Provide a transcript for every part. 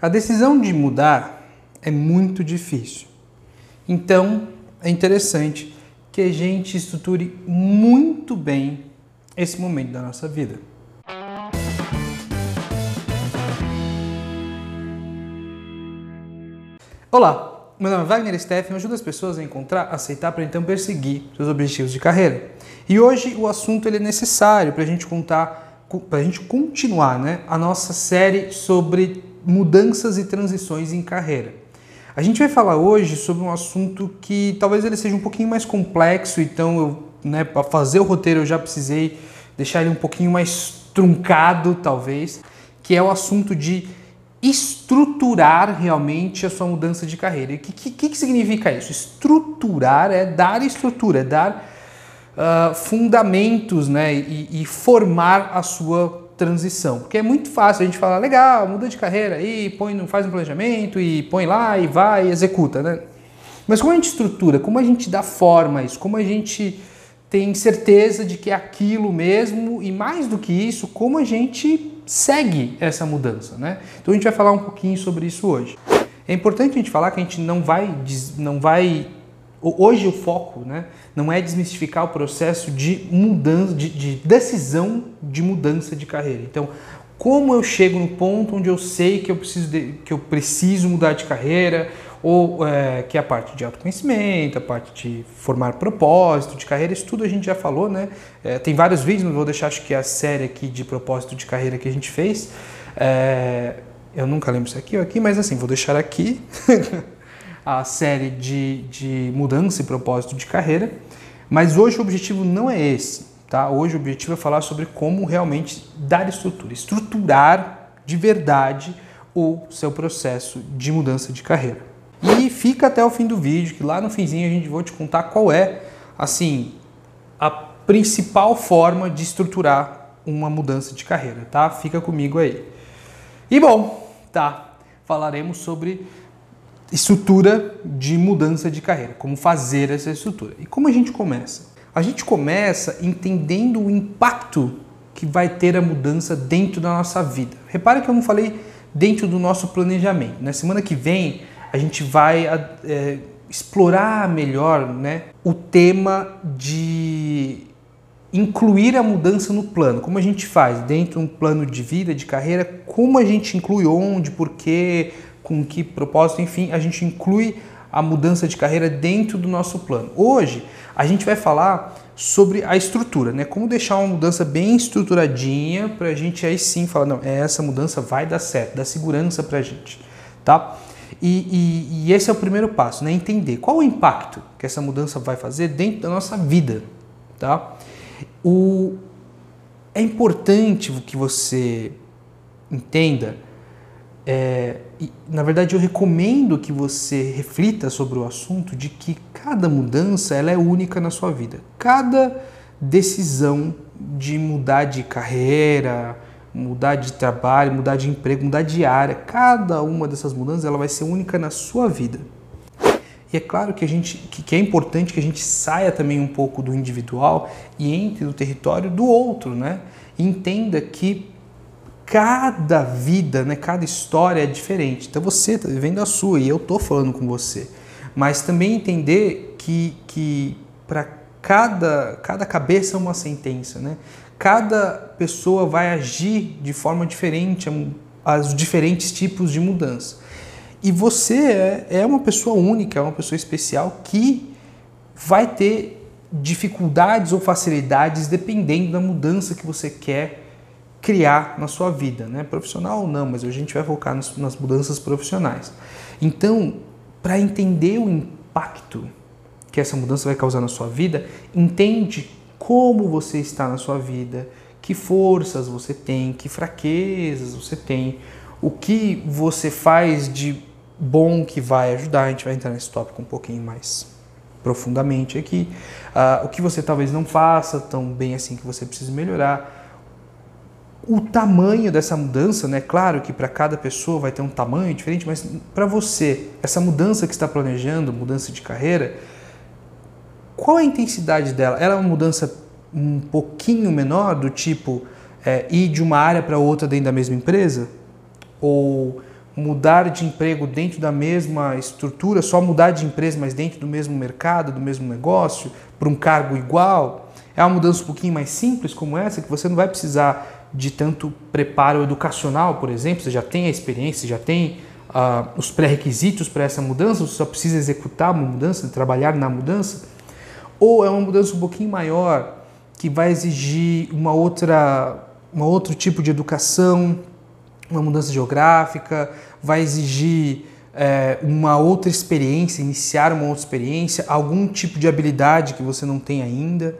A decisão de mudar é muito difícil. Então, é interessante que a gente estruture muito bem esse momento da nossa vida. Olá, meu nome é Wagner Steffen, eu ajudo as pessoas a encontrar, aceitar para então perseguir seus objetivos de carreira. E hoje o assunto ele é necessário para a gente contar, para a gente continuar né, a nossa série sobre mudanças e transições em carreira. A gente vai falar hoje sobre um assunto que talvez ele seja um pouquinho mais complexo, então eu, né, para fazer o roteiro eu já precisei deixar ele um pouquinho mais truncado, talvez, que é o assunto de estruturar realmente a sua mudança de carreira. O que, que, que significa isso? Estruturar é dar estrutura, é dar uh, fundamentos né, e, e formar a sua transição. Porque é muito fácil a gente falar, legal, muda de carreira aí, põe, faz um planejamento e põe lá e vai e executa, né? Mas como a gente estrutura, como a gente dá forma a isso, como a gente tem certeza de que é aquilo mesmo e mais do que isso, como a gente segue essa mudança, né? Então a gente vai falar um pouquinho sobre isso hoje. É importante a gente falar que a gente não vai, não vai Hoje o foco né, não é desmistificar o processo de mudança, de, de, decisão de mudança de carreira. Então, como eu chego no ponto onde eu sei que eu preciso, de, que eu preciso mudar de carreira, ou é, que é a parte de autoconhecimento, a parte de formar propósito de carreira, isso tudo a gente já falou, né? É, tem vários vídeos, não vou deixar acho que é a série aqui de propósito de carreira que a gente fez. É, eu nunca lembro se aqui ou aqui, mas assim, vou deixar aqui. a série de, de mudança e propósito de carreira, mas hoje o objetivo não é esse, tá? Hoje o objetivo é falar sobre como realmente dar estrutura, estruturar de verdade o seu processo de mudança de carreira. E fica até o fim do vídeo, que lá no finzinho a gente vai te contar qual é, assim, a principal forma de estruturar uma mudança de carreira, tá? Fica comigo aí. E bom, tá, falaremos sobre estrutura de mudança de carreira, como fazer essa estrutura. E como a gente começa? A gente começa entendendo o impacto que vai ter a mudança dentro da nossa vida. Repare que eu não falei dentro do nosso planejamento. Na semana que vem a gente vai é, explorar melhor né, o tema de incluir a mudança no plano. Como a gente faz dentro de um plano de vida, de carreira, como a gente inclui onde, por quê, com que propósito, enfim, a gente inclui a mudança de carreira dentro do nosso plano. Hoje a gente vai falar sobre a estrutura, né? Como deixar uma mudança bem estruturadinha para a gente aí sim falar, não, essa mudança vai dar certo, dá segurança para a gente, tá? E, e, e, esse é o primeiro passo, né? Entender qual o impacto que essa mudança vai fazer dentro da nossa vida, tá? O, é importante que você entenda é, e, na verdade, eu recomendo que você reflita sobre o assunto de que cada mudança ela é única na sua vida. Cada decisão de mudar de carreira, mudar de trabalho, mudar de emprego, mudar de área, cada uma dessas mudanças ela vai ser única na sua vida. E é claro que a gente que, é importante que a gente saia também um pouco do individual e entre no território do outro, né? E entenda que cada vida, né, cada história é diferente. Então você está vivendo a sua e eu estou falando com você. Mas também entender que, que para cada, cada cabeça é uma sentença. Né? Cada pessoa vai agir de forma diferente aos diferentes tipos de mudança. E você é, é uma pessoa única, é uma pessoa especial que vai ter dificuldades ou facilidades dependendo da mudança que você quer criar na sua vida, né? Profissional ou não, mas hoje a gente vai focar nas, nas mudanças profissionais. Então, para entender o impacto que essa mudança vai causar na sua vida, entende como você está na sua vida, que forças você tem, que fraquezas você tem, o que você faz de bom que vai ajudar. A gente vai entrar nesse tópico um pouquinho mais profundamente aqui. Uh, o que você talvez não faça tão bem assim que você precisa melhorar o tamanho dessa mudança, né? Claro que para cada pessoa vai ter um tamanho diferente, mas para você, essa mudança que está planejando, mudança de carreira, qual a intensidade dela? Ela é uma mudança um pouquinho menor, do tipo é, ir de uma área para outra dentro da mesma empresa? Ou mudar de emprego dentro da mesma estrutura, só mudar de empresa, mas dentro do mesmo mercado, do mesmo negócio, para um cargo igual. É uma mudança um pouquinho mais simples como essa, que você não vai precisar de tanto preparo educacional, por exemplo, você já tem a experiência, já tem uh, os pré-requisitos para essa mudança, você só precisa executar uma mudança, trabalhar na mudança. Ou é uma mudança um pouquinho maior, que vai exigir uma outra, um outro tipo de educação, uma mudança geográfica, vai exigir é, uma outra experiência, iniciar uma outra experiência, algum tipo de habilidade que você não tem ainda.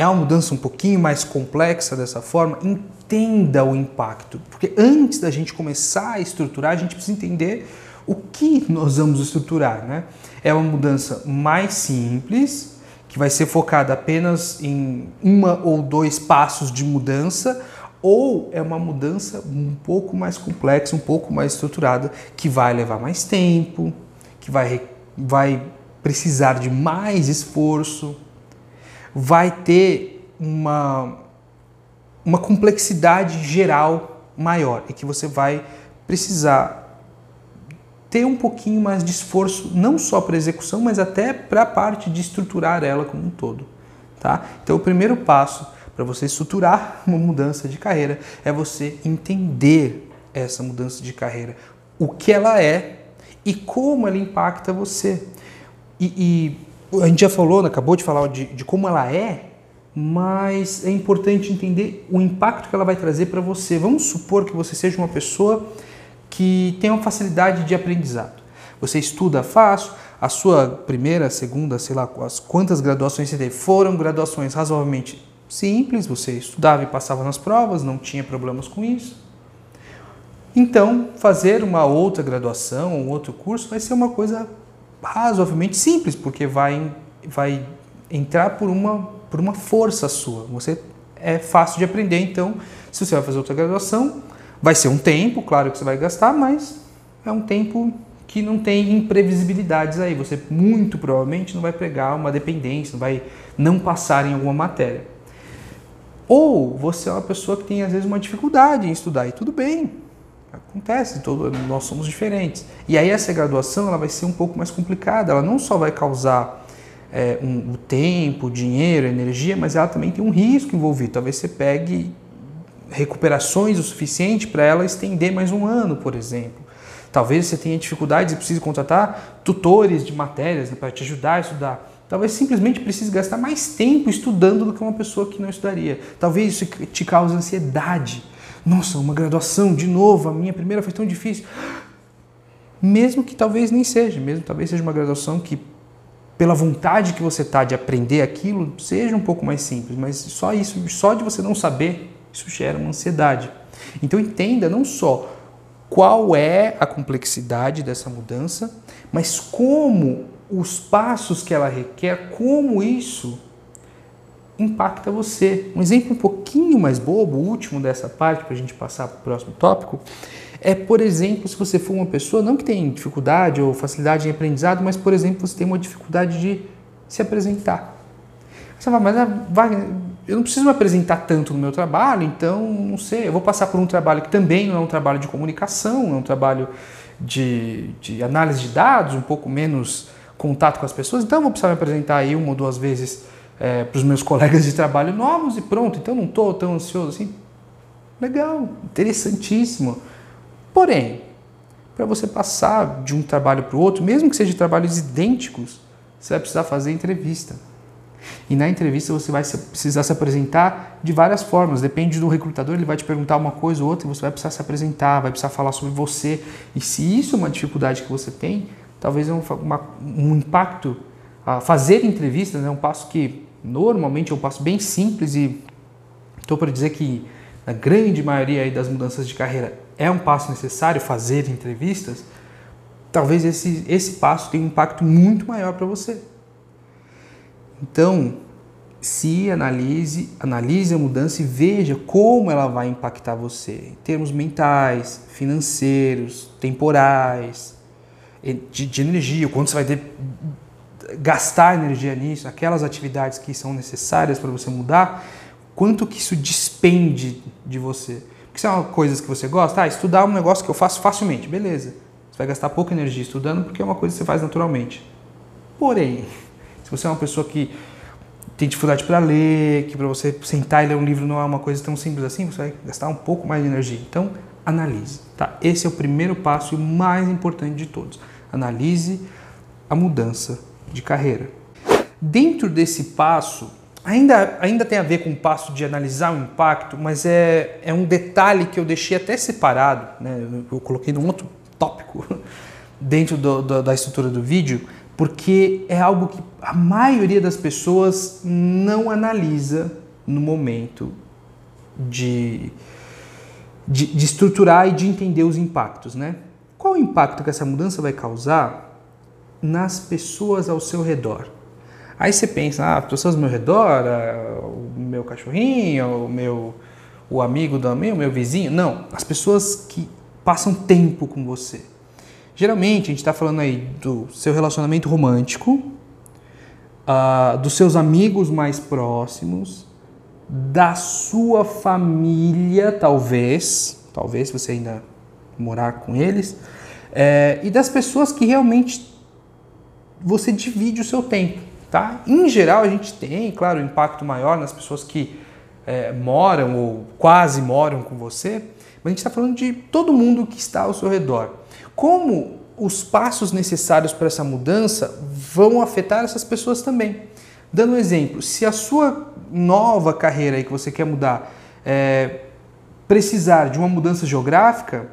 É uma mudança um pouquinho mais complexa dessa forma. Entenda o impacto, porque antes da gente começar a estruturar, a gente precisa entender o que nós vamos estruturar. Né? É uma mudança mais simples, que vai ser focada apenas em uma ou dois passos de mudança, ou é uma mudança um pouco mais complexa, um pouco mais estruturada, que vai levar mais tempo, que vai, vai precisar de mais esforço, vai ter uma, uma complexidade geral maior e que você vai precisar ter um pouquinho mais de esforço, não só para execução, mas até para a parte de estruturar ela como um todo. Tá? Então, o primeiro passo para você estruturar uma mudança de carreira é você entender essa mudança de carreira, o que ela é e como ela impacta você. E, e a gente já falou, acabou de falar de, de como ela é, mas é importante entender o impacto que ela vai trazer para você. Vamos supor que você seja uma pessoa que tem uma facilidade de aprendizado. Você estuda fácil, a sua primeira, segunda, sei lá quantas graduações você teve, foram graduações razoavelmente simples, você estudava e passava nas provas, não tinha problemas com isso. Então, fazer uma outra graduação, um outro curso, vai ser uma coisa razoavelmente simples, porque vai, vai entrar por uma, por uma força sua. Você é fácil de aprender, então, se você vai fazer outra graduação, vai ser um tempo, claro que você vai gastar, mas é um tempo que não tem imprevisibilidades aí. Você muito provavelmente não vai pegar uma dependência, não vai não passar em alguma matéria. Ou você é uma pessoa que tem às vezes uma dificuldade em estudar e tudo bem, acontece, todo, nós somos diferentes. E aí essa graduação ela vai ser um pouco mais complicada, ela não só vai causar é, um, o tempo, dinheiro, energia, mas ela também tem um risco envolvido. Talvez você pegue recuperações o suficiente para ela estender mais um ano, por exemplo. Talvez você tenha dificuldades e precise contratar tutores de matérias né, para te ajudar a estudar. Talvez simplesmente precise gastar mais tempo estudando do que uma pessoa que não estudaria. Talvez isso te cause ansiedade. Nossa, uma graduação de novo, a minha primeira foi tão difícil. Mesmo que talvez nem seja, mesmo talvez seja uma graduação que pela vontade que você está de aprender aquilo, seja um pouco mais simples, mas só isso, só de você não saber, isso gera uma ansiedade. Então entenda não só qual é a complexidade dessa mudança, mas como os passos que ela requer, como isso impacta você. Um exemplo um pouquinho mais bobo, o último dessa parte, para a gente passar para o próximo tópico, é, por exemplo, se você for uma pessoa, não que tem dificuldade ou facilidade em aprendizado, mas, por exemplo, você tem uma dificuldade de se apresentar. Você fala, mas ah, eu não preciso me apresentar tanto no meu trabalho, então, não sei, eu vou passar por um trabalho que também não é um trabalho de comunicação, é um trabalho de, de análise de dados, um pouco menos contato com as pessoas, então eu vou precisar me apresentar aí uma ou duas vezes é, para os meus colegas de trabalho novos e pronto, então não estou tão ansioso assim. Legal, interessantíssimo. Porém, para você passar de um trabalho para o outro, mesmo que sejam trabalhos idênticos, você vai precisar fazer entrevista. E na entrevista você vai precisar se apresentar de várias formas. Depende do recrutador, ele vai te perguntar uma coisa ou outra e você vai precisar se apresentar, vai precisar falar sobre você. E se isso é uma dificuldade que você tem, talvez um, uma, um impacto. fazer entrevistas é né, um passo que normalmente é um passo bem simples e estou para dizer que na grande maioria das mudanças de carreira é um passo necessário fazer entrevistas. Talvez esse, esse passo tenha um impacto muito maior para você. Então, se analise, analise a mudança e veja como ela vai impactar você em termos mentais, financeiros, temporais, de, de energia, o quanto você vai ter, gastar energia nisso, aquelas atividades que são necessárias para você mudar, quanto que isso despende de você. que são coisas que você gosta, ah, estudar é um negócio que eu faço facilmente, beleza. Você vai gastar pouca energia estudando porque é uma coisa que você faz naturalmente. Porém, se você é uma pessoa que tem dificuldade para ler, que para você sentar e ler um livro não é uma coisa tão simples assim, você vai gastar um pouco mais de energia. Então, analise, tá? Esse é o primeiro passo e o mais importante de todos. Analise a mudança de carreira. Dentro desse passo, ainda, ainda tem a ver com o passo de analisar o impacto, mas é, é um detalhe que eu deixei até separado, né? eu, eu coloquei num outro tópico dentro do, do, da estrutura do vídeo, porque é algo que a maioria das pessoas não analisa no momento de, de, de, estruturar e de entender os impactos, né? Qual o impacto que essa mudança vai causar nas pessoas ao seu redor? Aí você pensa, ah, as pessoas ao meu redor, ah, o meu cachorrinho, o meu o amigo do meu, o meu vizinho. Não, as pessoas que passam tempo com você. Geralmente a gente está falando aí do seu relacionamento romântico, uh, dos seus amigos mais próximos, da sua família, talvez, talvez você ainda morar com eles, é, e das pessoas que realmente você divide o seu tempo, tá? Em geral a gente tem, claro, um impacto maior nas pessoas que é, moram ou quase moram com você, mas a gente está falando de todo mundo que está ao seu redor como os passos necessários para essa mudança vão afetar essas pessoas também. Dando um exemplo, se a sua nova carreira aí que você quer mudar é, precisar de uma mudança geográfica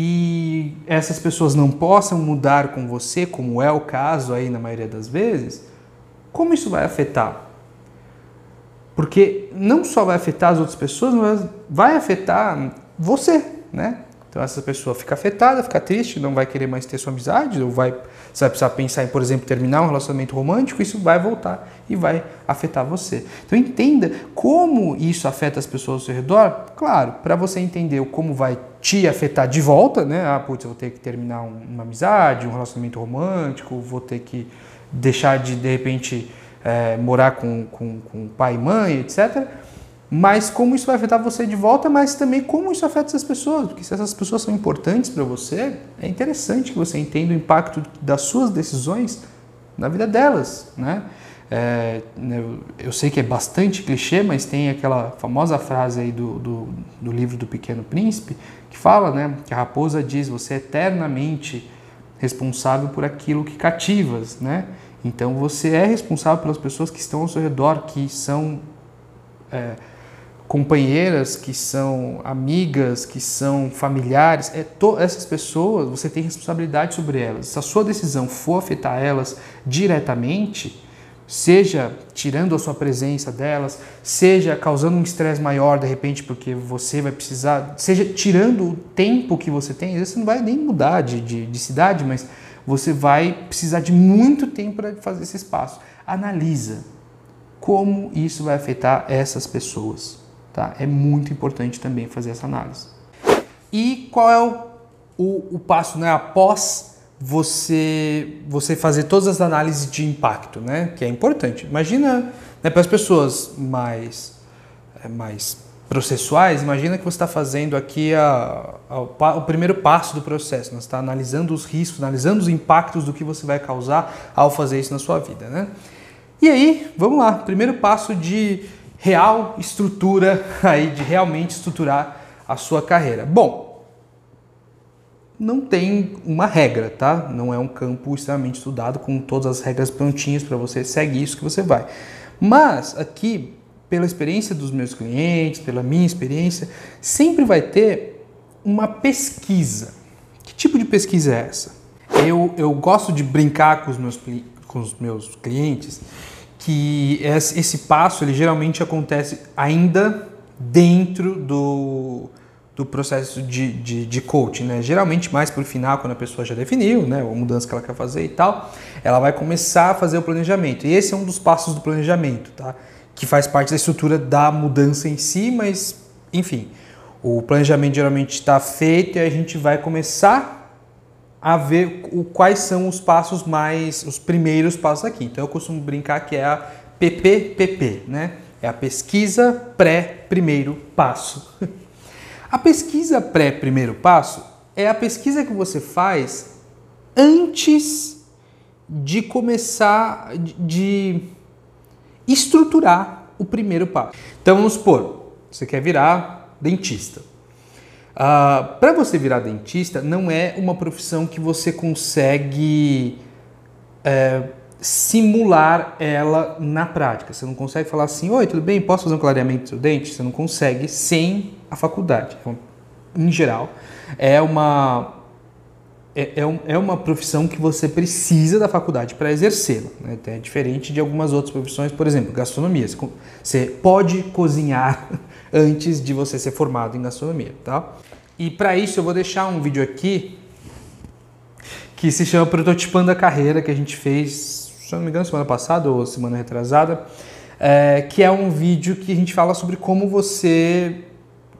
e essas pessoas não possam mudar com você, como é o caso aí na maioria das vezes, como isso vai afetar? Porque não só vai afetar as outras pessoas, mas vai afetar você, né? Então essa pessoa fica afetada, fica triste, não vai querer mais ter sua amizade, ou vai, você vai precisar pensar em, por exemplo, terminar um relacionamento romântico, isso vai voltar e vai afetar você. Então entenda como isso afeta as pessoas ao seu redor. Claro, para você entender como vai te afetar de volta, né? Ah, putz, eu vou ter que terminar uma amizade, um relacionamento romântico, vou ter que deixar de, de repente, é, morar com, com, com pai e mãe, etc mas como isso vai afetar você de volta, mas também como isso afeta essas pessoas, porque se essas pessoas são importantes para você, é interessante que você entenda o impacto das suas decisões na vida delas, né? É, eu sei que é bastante clichê, mas tem aquela famosa frase aí do, do, do, livro do Pequeno Príncipe que fala, né, que a raposa diz: você é eternamente responsável por aquilo que cativas, né? Então você é responsável pelas pessoas que estão ao seu redor, que são é, companheiras, que são amigas, que são familiares, é essas pessoas, você tem responsabilidade sobre elas. Se a sua decisão for afetar elas diretamente, seja tirando a sua presença delas, seja causando um estresse maior de repente porque você vai precisar, seja tirando o tempo que você tem, às vezes você não vai nem mudar de, de, de cidade, mas você vai precisar de muito tempo para fazer esse espaço. Analisa como isso vai afetar essas pessoas. Tá? É muito importante também fazer essa análise. E qual é o, o, o passo né, após você, você fazer todas as análises de impacto, né? que é importante. Imagina né, para as pessoas mais, é, mais processuais, imagina que você está fazendo aqui a, a, o primeiro passo do processo, né? você está analisando os riscos, analisando os impactos do que você vai causar ao fazer isso na sua vida. Né? E aí, vamos lá, primeiro passo de real estrutura aí de realmente estruturar a sua carreira. Bom, não tem uma regra, tá? Não é um campo extremamente estudado com todas as regras prontinhas para você segue isso que você vai. Mas aqui, pela experiência dos meus clientes, pela minha experiência, sempre vai ter uma pesquisa. Que tipo de pesquisa é essa? Eu, eu gosto de brincar com os meus, com os meus clientes que esse passo ele geralmente acontece ainda dentro do, do processo de, de, de coaching, né? Geralmente mais para o final, quando a pessoa já definiu, né, a mudança que ela quer fazer e tal, ela vai começar a fazer o planejamento. E esse é um dos passos do planejamento, tá? Que faz parte da estrutura da mudança em si, mas enfim, o planejamento geralmente está feito e a gente vai começar a ver o, quais são os passos mais, os primeiros passos aqui. Então eu costumo brincar que é a PPPP, né? É a pesquisa pré-primeiro passo. A pesquisa pré-primeiro passo é a pesquisa que você faz antes de começar de estruturar o primeiro passo. Então vamos supor, você quer virar dentista. Ah, Para você virar dentista, não é uma profissão que você consegue é, simular ela na prática. Você não consegue falar assim: Oi, tudo bem? Posso fazer um clareamento do seu dente? Você não consegue sem a faculdade. Então, em geral, é uma, é, é, é, uma profissão que você precisa da faculdade para exercê-la. Né? É diferente de algumas outras profissões, por exemplo, gastronomia. Você pode cozinhar antes de você ser formado em gastronomia, tá? E para isso eu vou deixar um vídeo aqui que se chama Prototipando a Carreira, que a gente fez, se não me engano, semana passada ou semana retrasada, é, que é um vídeo que a gente fala sobre como você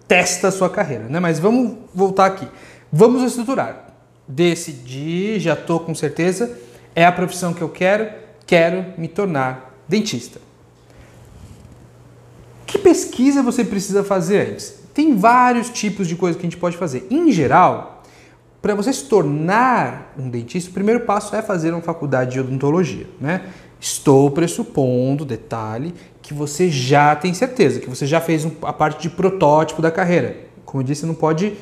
testa a sua carreira, né? Mas vamos voltar aqui. Vamos estruturar decidi, já estou com certeza, é a profissão que eu quero, quero me tornar dentista. Que pesquisa você precisa fazer antes? Tem vários tipos de coisas que a gente pode fazer. Em geral, para você se tornar um dentista, o primeiro passo é fazer uma faculdade de odontologia, né? Estou pressupondo, detalhe, que você já tem certeza, que você já fez a parte de protótipo da carreira. Como eu disse, não pode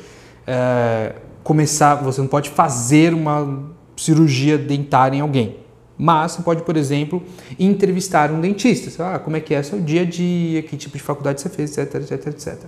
é, começar, você não pode fazer uma cirurgia dentária em alguém. Mas você pode, por exemplo, entrevistar um dentista. Ah, como é que é seu dia a dia, que tipo de faculdade você fez, etc, etc, etc.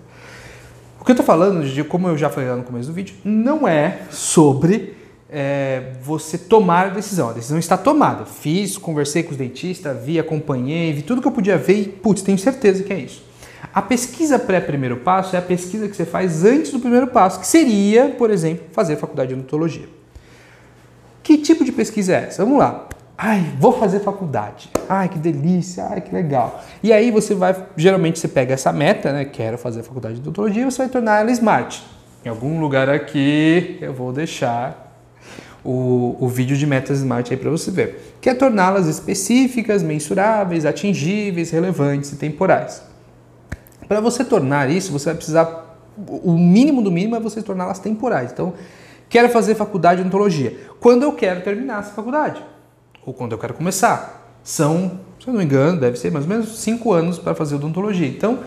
O que eu estou falando, como eu já falei lá no começo do vídeo, não é sobre é, você tomar a decisão. A decisão está tomada. Fiz, conversei com os dentistas, vi, acompanhei, vi tudo que eu podia ver e, putz, tenho certeza que é isso. A pesquisa pré-primeiro passo é a pesquisa que você faz antes do primeiro passo, que seria, por exemplo, fazer faculdade de odontologia. Que tipo de pesquisa é essa? Vamos lá. Ai, vou fazer faculdade. Ai, que delícia. Ai, que legal. E aí você vai, geralmente você pega essa meta, né? Quero fazer faculdade de odontologia, você vai tornar ela smart. Em algum lugar aqui eu vou deixar o, o vídeo de metas smart aí para você ver. Que é torná-las específicas, mensuráveis, atingíveis, relevantes e temporais. Para você tornar isso, você vai precisar. O mínimo do mínimo é você torná-las temporais. Então, quero fazer faculdade de odontologia. Quando eu quero terminar essa faculdade? Ou quando eu quero começar? São, se eu não me engano, deve ser mais ou menos 5 anos para fazer odontologia. Então,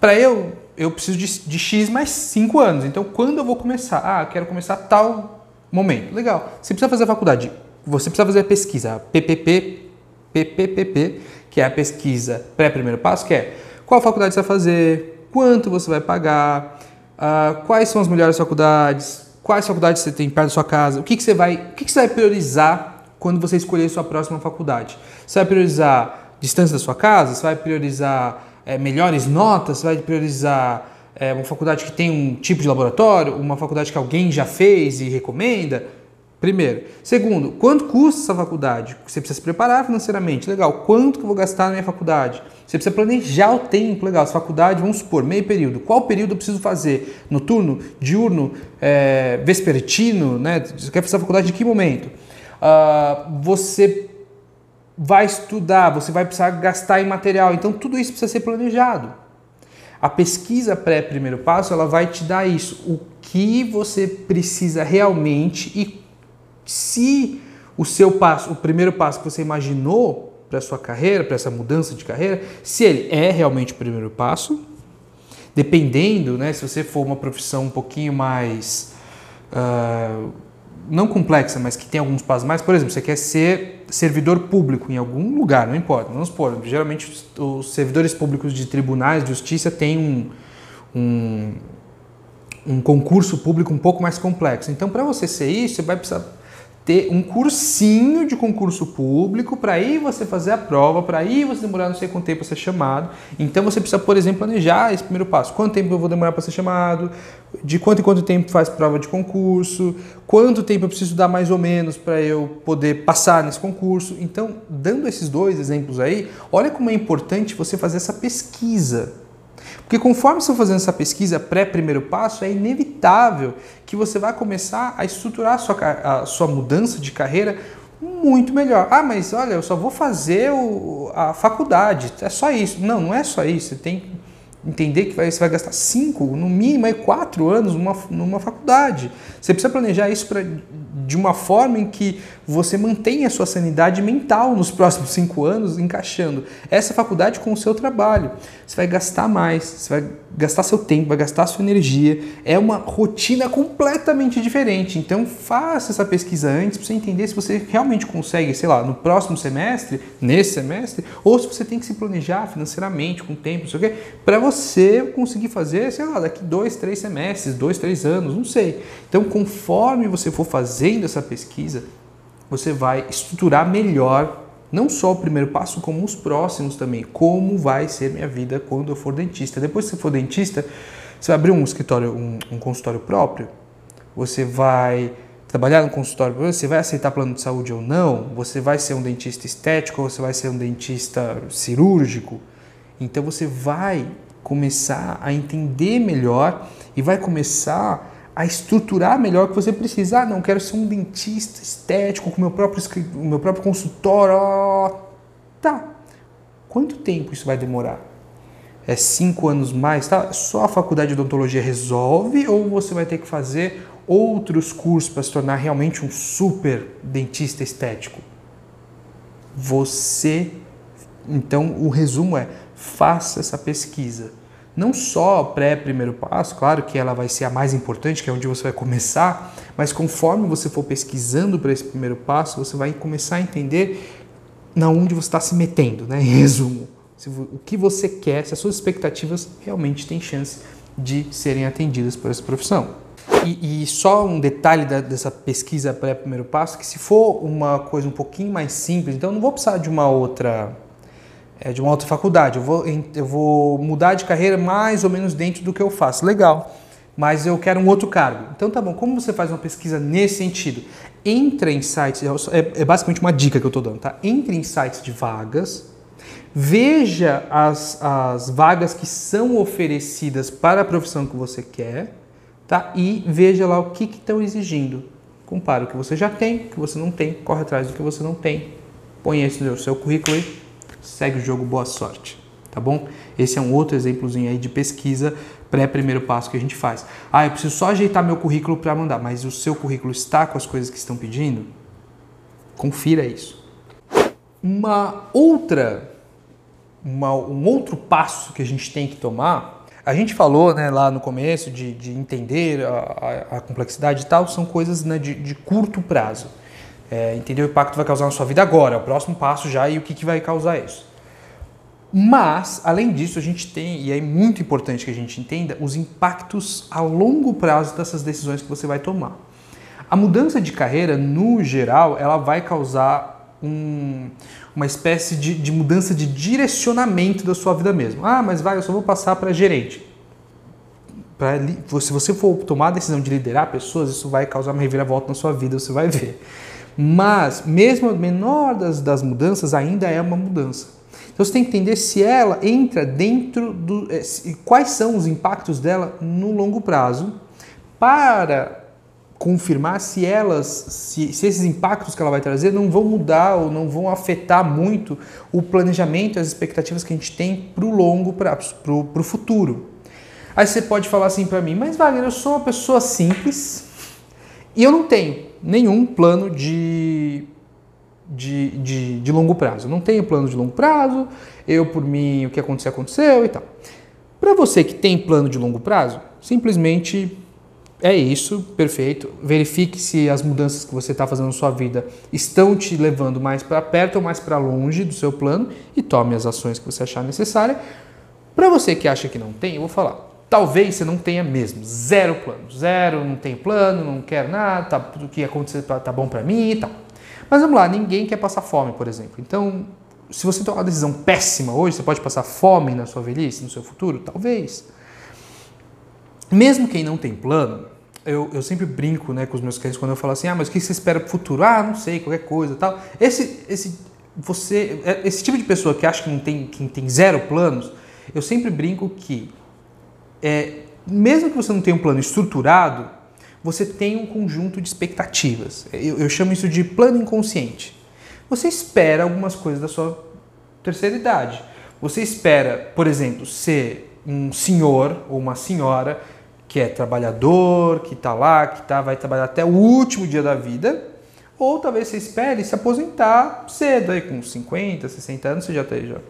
para eu, eu preciso de, de X mais 5 anos. Então, quando eu vou começar? Ah, quero começar tal momento. Legal. Você precisa fazer a faculdade. Você precisa fazer a pesquisa PPP, PPPP, que é a pesquisa pré-primeiro passo, que é qual faculdade você vai fazer, quanto você vai pagar, uh, quais são as melhores faculdades, quais faculdades você tem perto da sua casa, o que, que você vai, o que, que você vai priorizar quando você escolher sua próxima faculdade. Você vai priorizar distância da sua casa, você vai priorizar é, melhores notas, você vai priorizar é, uma faculdade que tem um tipo de laboratório, uma faculdade que alguém já fez e recomenda. Primeiro. Segundo, quanto custa essa faculdade? Você precisa se preparar financeiramente. Legal. Quanto que eu vou gastar na minha faculdade? Você precisa planejar o tempo. Legal. Essa faculdade, vamos supor, meio período. Qual período eu preciso fazer? Noturno, diurno, é, vespertino? Né? Você quer fazer a faculdade de que momento? Uh, você vai estudar, você vai precisar gastar em material. Então, tudo isso precisa ser planejado. A pesquisa pré-primeiro passo, ela vai te dar isso. O que você precisa realmente e se o seu passo, o primeiro passo que você imaginou para sua carreira, para essa mudança de carreira, se ele é realmente o primeiro passo, dependendo, né, se você for uma profissão um pouquinho mais uh, não complexa, mas que tem alguns passos mais, por exemplo, você quer ser servidor público em algum lugar, não importa, vamos supor, geralmente os servidores públicos de tribunais de justiça têm um, um, um concurso público um pouco mais complexo. Então, para você ser isso, você vai precisar ter um cursinho de concurso público para aí você fazer a prova, para aí você demorar não sei quanto tempo para ser chamado. Então você precisa, por exemplo, planejar esse primeiro passo. Quanto tempo eu vou demorar para ser chamado? De quanto em quanto tempo faz prova de concurso? Quanto tempo eu preciso dar mais ou menos para eu poder passar nesse concurso? Então, dando esses dois exemplos aí, olha como é importante você fazer essa pesquisa porque conforme você for fazendo essa pesquisa pré-primeiro passo, é inevitável que você vai começar a estruturar a sua, a sua mudança de carreira muito melhor. Ah, mas olha, eu só vou fazer o, a faculdade, é só isso. Não, não é só isso. Você tem entender que vai, você vai gastar cinco, no mínimo, quatro anos numa, numa faculdade. Você precisa planejar isso pra, de uma forma em que você mantenha a sua sanidade mental nos próximos cinco anos, encaixando essa faculdade com o seu trabalho. Você vai gastar mais, você vai gastar seu tempo, vai gastar sua energia. É uma rotina completamente diferente. Então faça essa pesquisa antes para você entender se você realmente consegue, sei lá, no próximo semestre, nesse semestre, ou se você tem que se planejar financeiramente, com tempo, não sei o quê, para você conseguir fazer, sei lá, daqui dois, três semestres, dois, três anos, não sei. Então, conforme você for fazendo essa pesquisa, você vai estruturar melhor não só o primeiro passo, como os próximos também. Como vai ser minha vida quando eu for dentista? Depois que você for dentista, você vai abrir um escritório, um, um consultório próprio, você vai trabalhar no consultório, você vai aceitar plano de saúde ou não, você vai ser um dentista estético ou você vai ser um dentista cirúrgico. Então você vai começar a entender melhor e vai começar a estruturar melhor o que você precisa. Ah, não, quero ser um dentista estético com meu próprio, meu próprio consultório. Tá. Quanto tempo isso vai demorar? É cinco anos mais? Tá? Só a faculdade de odontologia resolve ou você vai ter que fazer outros cursos para se tornar realmente um super dentista estético? Você. Então, o resumo é: faça essa pesquisa não só pré-primeiro passo, claro que ela vai ser a mais importante, que é onde você vai começar, mas conforme você for pesquisando para esse primeiro passo, você vai começar a entender na onde você está se metendo, né? Em resumo, o que você quer, se as suas expectativas realmente têm chance de serem atendidas por essa profissão. E, e só um detalhe da, dessa pesquisa pré-primeiro passo, que se for uma coisa um pouquinho mais simples, então não vou precisar de uma outra é, de uma outra faculdade. Eu vou, eu vou mudar de carreira mais ou menos dentro do que eu faço. Legal. Mas eu quero um outro cargo. Então tá bom, como você faz uma pesquisa nesse sentido? Entra em sites, é, é basicamente uma dica que eu estou dando, tá? Entre em sites de vagas, veja as, as vagas que são oferecidas para a profissão que você quer, tá? E veja lá o que estão exigindo. Compara o que você já tem, o que você não tem, corre atrás do que você não tem, põe esse no seu currículo aí segue o jogo, boa sorte, tá bom? Esse é um outro exemplozinho aí de pesquisa pré-primeiro passo que a gente faz. Ah, eu preciso só ajeitar meu currículo para mandar, mas o seu currículo está com as coisas que estão pedindo? Confira isso. Uma outra, uma, um outro passo que a gente tem que tomar, a gente falou né, lá no começo de, de entender a, a, a, complexidade e tal, são coisas né, de, de curto prazo é, entender o impacto que vai causar na sua vida agora, é o próximo passo já e o que, que vai causar isso. Mas, além disso, a gente tem, e é muito importante que a gente entenda, os impactos a longo prazo dessas decisões que você vai tomar. A mudança de carreira, no geral, ela vai causar um, uma espécie de, de, mudança de direcionamento da sua vida mesmo. Ah, mas vai, eu só vou passar para gerente. Pra, se você for tomar a decisão de liderar pessoas, isso vai causar uma reviravolta na sua vida, você vai ver. Mas, mesmo a menor das, das mudanças, ainda é uma mudança. Então você tem que entender se ela entra dentro do. Eh, quais são os impactos dela no longo prazo, para confirmar se elas, se, se, esses impactos que ela vai trazer não vão mudar ou não vão afetar muito o planejamento, as expectativas que a gente tem para o longo prazo, para o futuro. Aí você pode falar assim para mim, mas Wagner, eu sou uma pessoa simples e eu não tenho nenhum plano de, de, de, de longo prazo. não tenho plano de longo prazo, eu por mim, o que aconteceu, aconteceu e tal. Para você que tem plano de longo prazo, simplesmente é isso, perfeito. Verifique se as mudanças que você está fazendo na sua vida estão te levando mais para perto ou mais para longe do seu plano e tome as ações que você achar necessária. Para você que acha que não tem, eu vou falar. Talvez você não tenha mesmo, zero plano, zero, não tem plano, não quero nada, tá, tudo que acontecer tá, tá bom para mim e tal. Mas vamos lá, ninguém quer passar fome, por exemplo. Então, se você tomar uma decisão péssima hoje, você pode passar fome na sua velhice, no seu futuro? Talvez. Mesmo quem não tem plano, eu, eu sempre brinco né, com os meus clientes quando eu falo assim, ah, mas o que você espera para o futuro? Ah, não sei, qualquer coisa tal. Esse, esse, você, é, esse tipo de pessoa que acha que não tem, que tem zero planos, eu sempre brinco que é, mesmo que você não tenha um plano estruturado, você tem um conjunto de expectativas. Eu, eu chamo isso de plano inconsciente. Você espera algumas coisas da sua terceira idade. Você espera, por exemplo, ser um senhor ou uma senhora que é trabalhador, que está lá, que tá, vai trabalhar até o último dia da vida, ou talvez você espere se aposentar cedo, aí com 50, 60 anos, você já esteja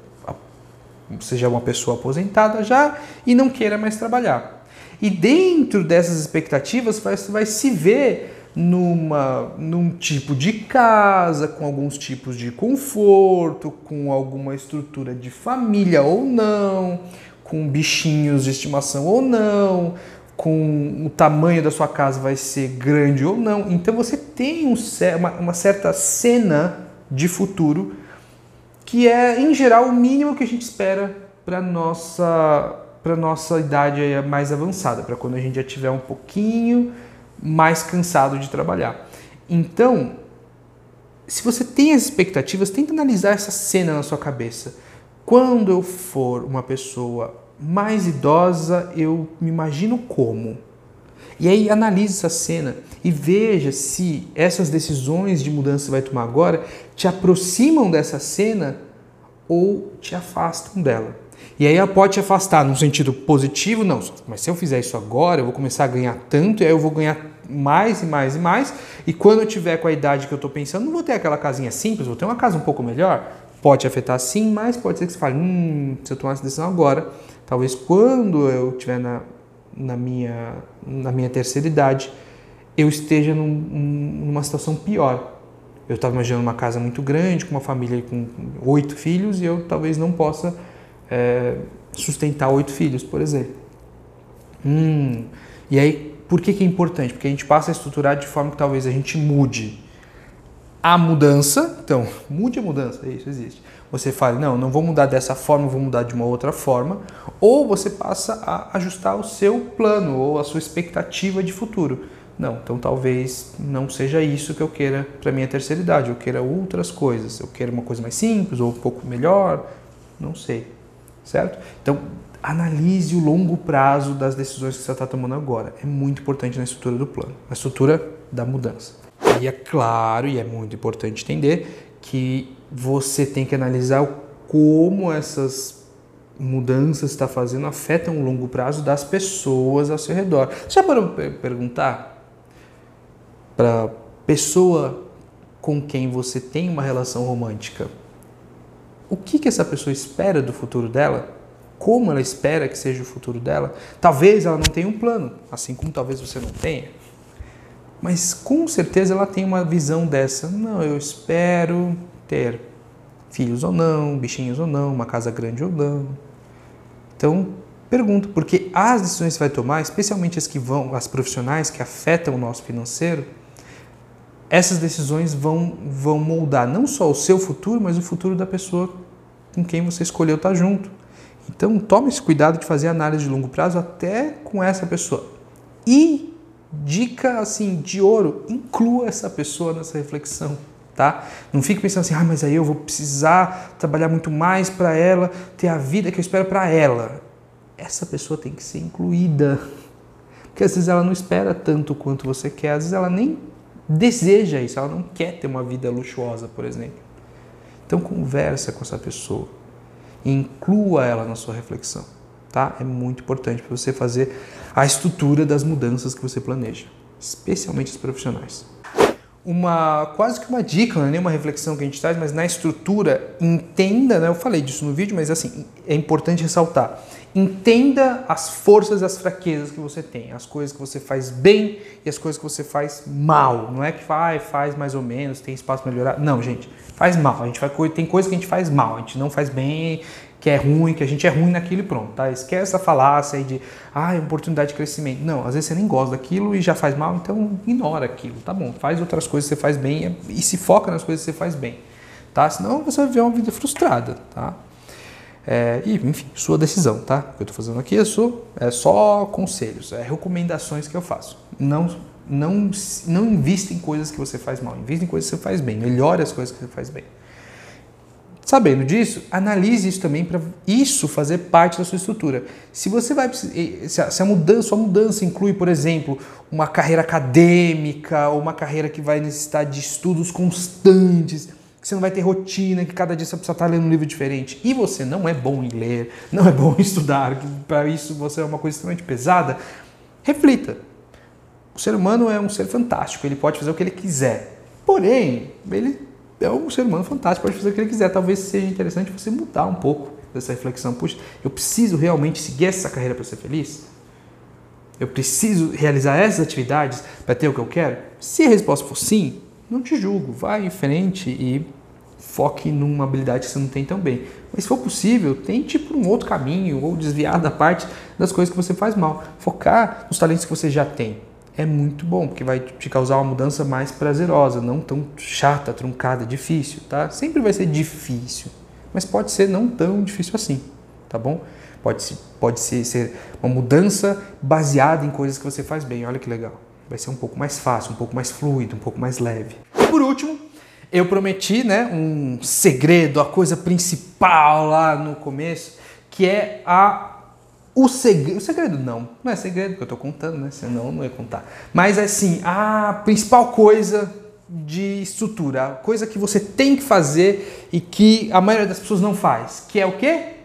seja uma pessoa aposentada já e não queira mais trabalhar. E dentro dessas expectativas, você vai se ver numa, num tipo de casa, com alguns tipos de conforto, com alguma estrutura de família ou não, com bichinhos de estimação ou não, com o tamanho da sua casa vai ser grande ou não. Então você tem um, uma, uma certa cena de futuro que é, em geral, o mínimo que a gente espera para nossa para nossa idade mais avançada, para quando a gente já tiver um pouquinho mais cansado de trabalhar. Então, se você tem as expectativas, tenta analisar essa cena na sua cabeça. Quando eu for uma pessoa mais idosa, eu me imagino como. E aí analise essa cena e veja se essas decisões de mudança que você vai tomar agora te aproximam dessa cena ou te afastam dela. E aí ela pode te afastar no sentido positivo, não, mas se eu fizer isso agora, eu vou começar a ganhar tanto, e aí eu vou ganhar mais e mais e mais, e quando eu tiver com a idade que eu estou pensando, não vou ter aquela casinha simples, vou ter uma casa um pouco melhor. Pode afetar sim, mas pode ser que você fale, hum, se eu tomar essa decisão agora, talvez quando eu estiver na, na, minha, na minha terceira idade, eu esteja num, numa situação pior. Eu estava imaginando uma casa muito grande, com uma família com oito filhos, e eu talvez não possa é, sustentar oito filhos, por exemplo. Hum, e aí, por que, que é importante? Porque a gente passa a estruturar de forma que talvez a gente mude a mudança. Então, mude a mudança, isso existe. Você fala, não, não vou mudar dessa forma, vou mudar de uma outra forma. Ou você passa a ajustar o seu plano ou a sua expectativa de futuro. Não, então talvez não seja isso que eu queira para minha terceira idade. Eu queira outras coisas. Eu quero uma coisa mais simples ou um pouco melhor. Não sei certo? Então, analise o longo prazo das decisões que você está tomando agora. É muito importante na estrutura do plano, na estrutura da mudança. E é claro, e é muito importante entender que você tem que analisar como essas mudanças está fazendo afetam o longo prazo das pessoas ao seu redor. Já para perguntar para pessoa com quem você tem uma relação romântica o que, que essa pessoa espera do futuro dela, como ela espera que seja o futuro dela. Talvez ela não tenha um plano, assim como talvez você não tenha. Mas com certeza ela tem uma visão dessa. Não, eu espero ter filhos ou não, bichinhos ou não, uma casa grande ou não. Então, pergunto, porque as decisões que você vai tomar, especialmente as que vão, as profissionais que afetam o nosso financeiro, essas decisões vão, vão moldar não só o seu futuro, mas o futuro da pessoa com quem você escolheu estar junto. Então, tome esse cuidado de fazer análise de longo prazo até com essa pessoa. E dica assim de ouro, inclua essa pessoa nessa reflexão, tá? Não fique pensando assim: "Ah, mas aí eu vou precisar trabalhar muito mais para ela ter a vida que eu espero para ela". Essa pessoa tem que ser incluída. Porque às vezes ela não espera tanto quanto você quer, às vezes ela nem deseja isso, ela não quer ter uma vida luxuosa, por exemplo. Então conversa com essa pessoa e inclua ela na sua reflexão, tá? É muito importante para você fazer a estrutura das mudanças que você planeja, especialmente os profissionais. Uma quase que uma dica, não é nem uma reflexão que a gente traz, mas na estrutura entenda, né? Eu falei disso no vídeo, mas assim é importante ressaltar Entenda as forças as fraquezas que você tem, as coisas que você faz bem e as coisas que você faz mal. Não é que faz, faz mais ou menos, tem espaço para melhorar. Não, gente, faz mal. A gente faz, tem coisas que a gente faz mal, a gente não faz bem, que é ruim, que a gente é ruim naquilo e pronto, tá? Esquece a falácia aí de, ah, é oportunidade de crescimento. Não, às vezes você nem gosta daquilo e já faz mal, então ignora aquilo, tá bom? Faz outras coisas que você faz bem e se foca nas coisas que você faz bem, tá? Senão você vai viver uma vida frustrada, tá? É, e, enfim, sua decisão, tá? O que eu estou fazendo aqui é só, é só conselhos, é recomendações que eu faço. Não, não, não invista em coisas que você faz mal, invista em coisas que você faz bem, melhore as coisas que você faz bem. Sabendo disso, analise isso também para isso fazer parte da sua estrutura. Se você vai se a, se a mudança, mudança inclui, por exemplo, uma carreira acadêmica ou uma carreira que vai necessitar de estudos constantes, que você não vai ter rotina, que cada dia você precisa estar lendo um livro diferente, e você não é bom em ler, não é bom em estudar, para isso você é uma coisa extremamente pesada, reflita. O ser humano é um ser fantástico, ele pode fazer o que ele quiser. Porém, ele é um ser humano fantástico, pode fazer o que ele quiser. Talvez seja interessante você mudar um pouco dessa reflexão. Puxa, eu preciso realmente seguir essa carreira para ser feliz? Eu preciso realizar essas atividades para ter o que eu quero? Se a resposta for sim, não te julgo, vai em frente e foque numa habilidade que você não tem tão bem. Mas se for possível, tente por um outro caminho ou desviar da parte das coisas que você faz mal. Focar nos talentos que você já tem é muito bom, porque vai te causar uma mudança mais prazerosa, não tão chata, truncada, difícil, tá? Sempre vai ser difícil, mas pode ser não tão difícil assim, tá bom? Pode, pode ser, ser uma mudança baseada em coisas que você faz bem, olha que legal. Vai ser um pouco mais fácil, um pouco mais fluido, um pouco mais leve. E por último, eu prometi, né, um segredo, a coisa principal lá no começo, que é a o segredo, o segredo não, não é segredo que eu estou contando, né? Senão não ia contar. Mas assim, a principal coisa de estrutura, a coisa que você tem que fazer e que a maioria das pessoas não faz, que é o quê?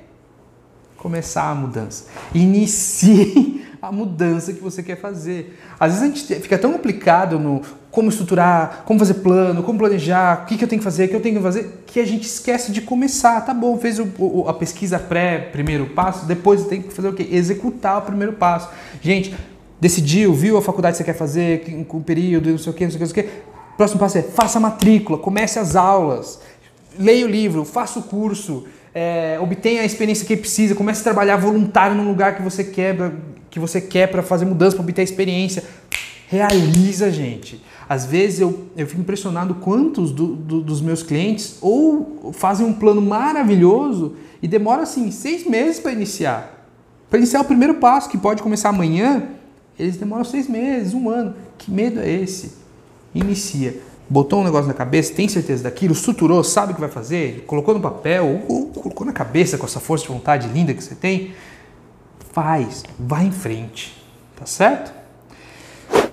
Começar a mudança. Inicie a mudança que você quer fazer. Às vezes a gente fica tão complicado no como estruturar, como fazer plano, como planejar, o que, que eu tenho que fazer, o que eu tenho que fazer, que a gente esquece de começar. Tá bom, fez o, o, a pesquisa pré, primeiro passo, depois tem que fazer o quê? Executar o primeiro passo. Gente, decidiu, viu a faculdade que você quer fazer, com o período, não sei o quê, não sei o quê, não sei o quê. Próximo passo é faça a matrícula, comece as aulas, leia o livro, faça o curso, é, obtenha a experiência que precisa, comece a trabalhar voluntário no lugar que você quer, que você quer para fazer mudança, para obter experiência. Realiza, gente. Às vezes eu, eu fico impressionado quantos do, do, dos meus clientes ou fazem um plano maravilhoso e demora assim seis meses para iniciar. Para iniciar o primeiro passo, que pode começar amanhã, eles demoram seis meses, um ano. Que medo é esse? Inicia. Botou um negócio na cabeça, tem certeza daquilo, estruturou, sabe o que vai fazer, colocou no papel ou colocou na cabeça com essa força de vontade linda que você tem. Faz, vai em frente, tá certo?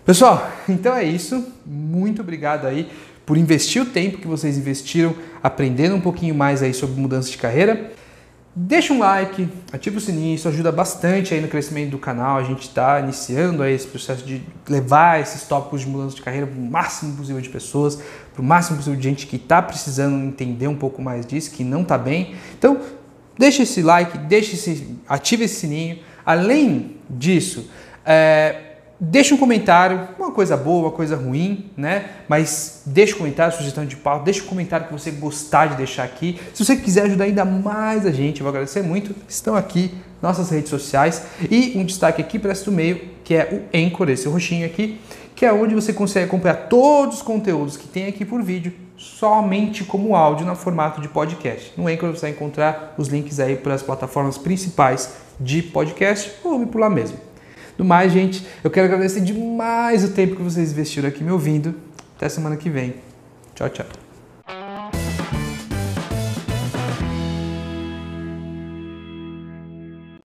Pessoal, então é isso. Muito obrigado aí por investir o tempo que vocês investiram aprendendo um pouquinho mais aí sobre mudança de carreira. Deixa um like, ativa o sininho, isso ajuda bastante aí no crescimento do canal. A gente está iniciando aí esse processo de levar esses tópicos de mudança de carreira para o máximo possível de pessoas, para o máximo possível de gente que está precisando entender um pouco mais disso, que não está bem. Então, deixa esse like, deixa esse, ativa esse sininho. Além disso, é, Deixa um comentário, uma coisa boa, uma coisa ruim, né? Mas deixa um comentário, sugestão de pauta, deixa um comentário que você gostar de deixar aqui. Se você quiser ajudar ainda mais a gente, eu vou agradecer muito. Estão aqui nossas redes sociais e um destaque aqui para esse meio, que é o Anchor, esse roxinho aqui, que é onde você consegue acompanhar todos os conteúdos que tem aqui por vídeo, somente como áudio no formato de podcast. No Anchor você vai encontrar os links aí para as plataformas principais de podcast ou por lá mesmo. Do mais, gente, eu quero agradecer demais o tempo que vocês investiram aqui me ouvindo. Até semana que vem. Tchau, tchau.